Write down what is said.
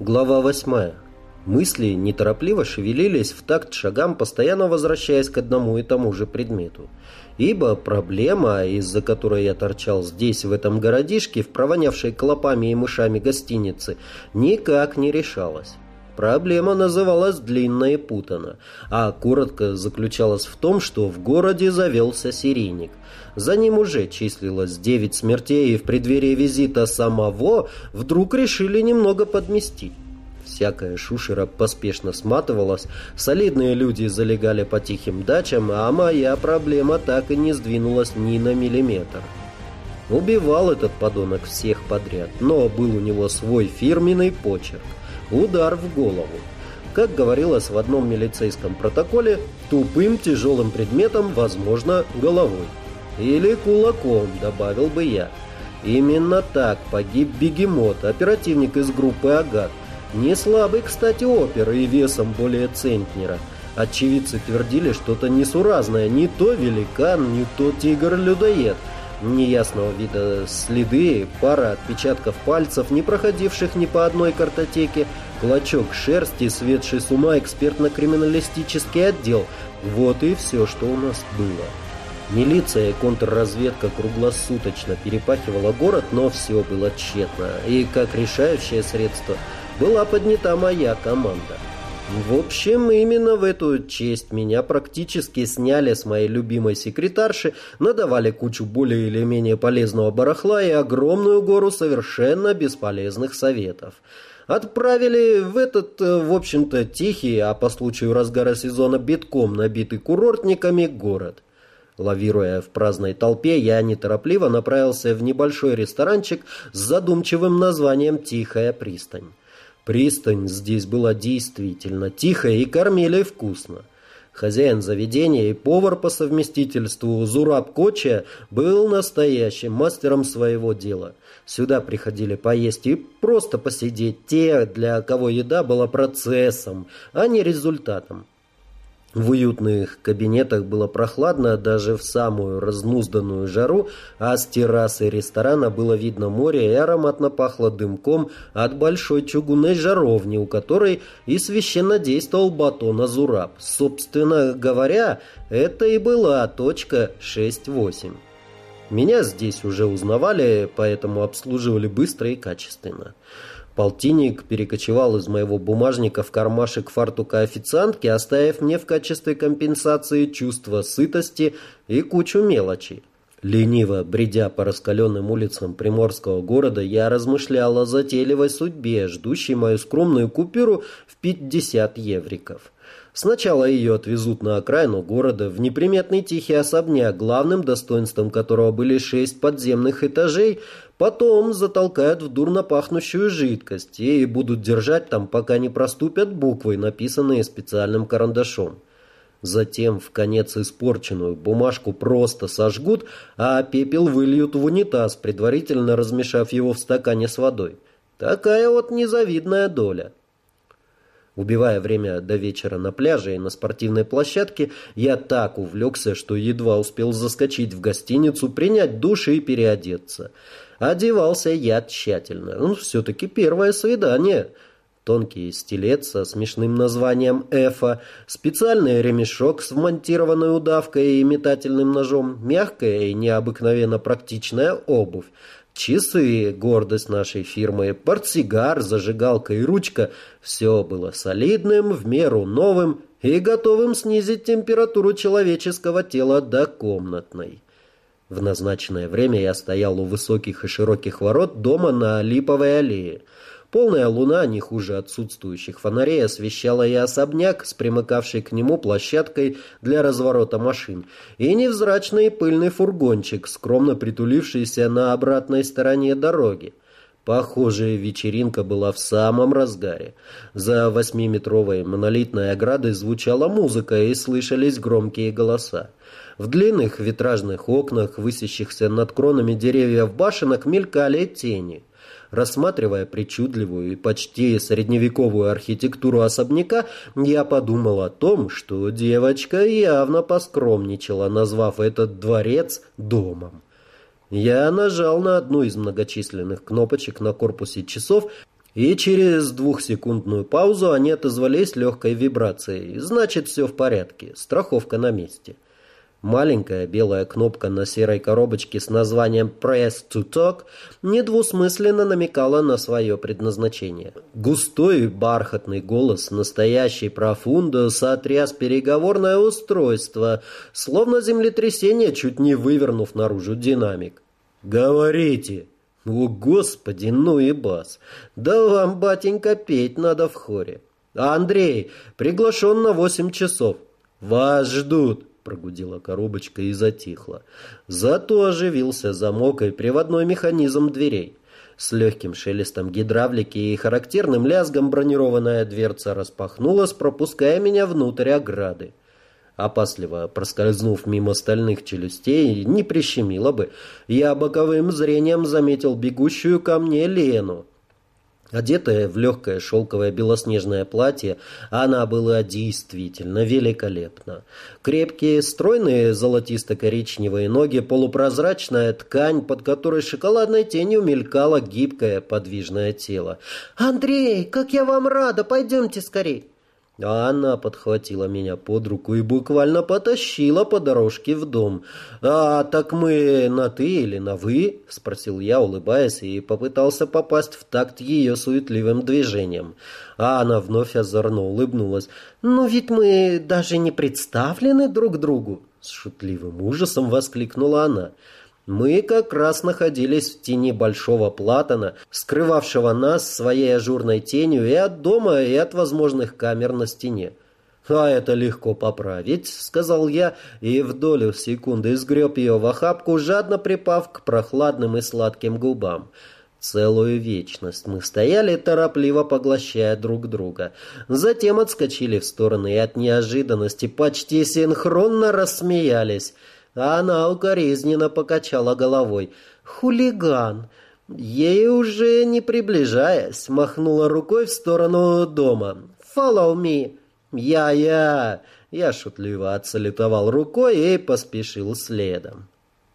Глава восьмая. Мысли неторопливо шевелились в такт шагам, постоянно возвращаясь к одному и тому же предмету. Ибо проблема, из-за которой я торчал здесь, в этом городишке, в провонявшей клопами и мышами гостинице, никак не решалась. Проблема называлась длинно и путано, а коротко заключалась в том, что в городе завелся серийник. За ним уже числилось девять смертей, и в преддверии визита самого вдруг решили немного подместить. Всякая шушера поспешно сматывалась, солидные люди залегали по тихим дачам, а моя проблема так и не сдвинулась ни на миллиметр. Убивал этот подонок всех подряд, но был у него свой фирменный почерк. Удар в голову. Как говорилось в одном милицейском протоколе, тупым тяжелым предметом, возможно, головой. Или кулаком, добавил бы я. Именно так погиб бегемот, оперативник из группы «Агат». Не слабый, кстати, опер и весом более центнера. Очевидцы твердили что-то несуразное. Не то великан, не то тигр-людоед. Неясного вида следы, пара отпечатков пальцев, не проходивших ни по одной картотеке, клочок шерсти, светший с ума экспертно-криминалистический отдел. Вот и все, что у нас было. Милиция и контрразведка круглосуточно перепахивала город, но все было тщетно. И как решающее средство была поднята моя команда. В общем, именно в эту честь меня практически сняли с моей любимой секретарши, надавали кучу более или менее полезного барахла и огромную гору совершенно бесполезных советов. Отправили в этот, в общем-то, тихий, а по случаю разгара сезона битком набитый курортниками город. Лавируя в праздной толпе, я неторопливо направился в небольшой ресторанчик с задумчивым названием «Тихая пристань». Пристань здесь была действительно тихая и кормили вкусно. Хозяин заведения и повар по совместительству Зураб Коча был настоящим мастером своего дела. Сюда приходили поесть и просто посидеть те, для кого еда была процессом, а не результатом. В уютных кабинетах было прохладно даже в самую разнузданную жару, а с террасы ресторана было видно море и ароматно пахло дымком от большой чугунной жаровни, у которой и священно действовал батон Азураб. Собственно говоря, это и была точка 6-8. Меня здесь уже узнавали, поэтому обслуживали быстро и качественно. Полтинник перекочевал из моего бумажника в кармашек фартука официантки, оставив мне в качестве компенсации чувство сытости и кучу мелочи. Лениво, бредя по раскаленным улицам приморского города, я размышлял о затейливой судьбе, ждущей мою скромную купюру в 50 евриков. Сначала ее отвезут на окраину города, в неприметный тихий особняк, главным достоинством которого были шесть подземных этажей, потом затолкают в дурно пахнущую жидкость и будут держать там, пока не проступят буквы, написанные специальным карандашом. Затем в конец испорченную бумажку просто сожгут, а пепел выльют в унитаз, предварительно размешав его в стакане с водой. Такая вот незавидная доля. Убивая время до вечера на пляже и на спортивной площадке, я так увлекся, что едва успел заскочить в гостиницу, принять душ и переодеться. Одевался я тщательно. Ну, все-таки первое свидание. Тонкий стилет со смешным названием «Эфа», специальный ремешок с вмонтированной удавкой и метательным ножом, мягкая и необыкновенно практичная обувь, Часы, гордость нашей фирмы, портсигар, зажигалка и ручка – все было солидным, в меру новым и готовым снизить температуру человеческого тела до комнатной. В назначенное время я стоял у высоких и широких ворот дома на Липовой аллее – Полная луна, не хуже отсутствующих фонарей, освещала и особняк с примыкавшей к нему площадкой для разворота машин, и невзрачный пыльный фургончик, скромно притулившийся на обратной стороне дороги. Похожая вечеринка была в самом разгаре. За восьмиметровой монолитной оградой звучала музыка и слышались громкие голоса. В длинных витражных окнах, высящихся над кронами деревьев башенок, мелькали тени. Рассматривая причудливую и почти средневековую архитектуру особняка, я подумал о том, что девочка явно поскромничала, назвав этот дворец домом. Я нажал на одну из многочисленных кнопочек на корпусе часов И через двухсекундную паузу они отозвались легкой вибрацией. Значит, все в порядке. Страховка на месте. Маленькая белая кнопка на серой коробочке с названием «Press to Talk» недвусмысленно намекала на свое предназначение. Густой бархатный голос, настоящий профундо, сотряс переговорное устройство, словно землетрясение, чуть не вывернув наружу динамик. «Говорите!» «О, Господи, ну и бас! Да вам, батенька, петь надо в хоре!» «А Андрей приглашен на восемь часов. Вас ждут!» Прогудела коробочка и затихла. Зато оживился замок и приводной механизм дверей. С легким шелестом гидравлики и характерным лязгом бронированная дверца распахнулась, пропуская меня внутрь ограды. Опасливо проскользнув мимо стальных челюстей, не прищемило бы, я боковым зрением заметил бегущую ко мне Лену. Одетая в легкое шелковое белоснежное платье, она была действительно великолепна. Крепкие, стройные золотисто-коричневые ноги, полупрозрачная ткань, под которой шоколадной тенью мелькало гибкое подвижное тело. «Андрей, как я вам рада! Пойдемте скорей!» А она подхватила меня под руку и буквально потащила по дорожке в дом. «А так мы на «ты» или на «вы»?» — спросил я, улыбаясь, и попытался попасть в такт ее суетливым движением. А она вновь озорно улыбнулась. «Ну ведь мы даже не представлены друг другу!» С шутливым ужасом воскликнула она. Мы как раз находились в тени большого платана, скрывавшего нас своей ажурной тенью и от дома, и от возможных камер на стене. «А это легко поправить», — сказал я, и в долю секунды сгреб ее в охапку, жадно припав к прохладным и сладким губам. Целую вечность мы стояли, торопливо поглощая друг друга. Затем отскочили в стороны и от неожиданности почти синхронно рассмеялись — а она укоризненно покачала головой. «Хулиган!» Ей уже не приближаясь, махнула рукой в сторону дома. «Follow me!» «Я-я!» Я шутливо отсалютовал рукой и поспешил следом.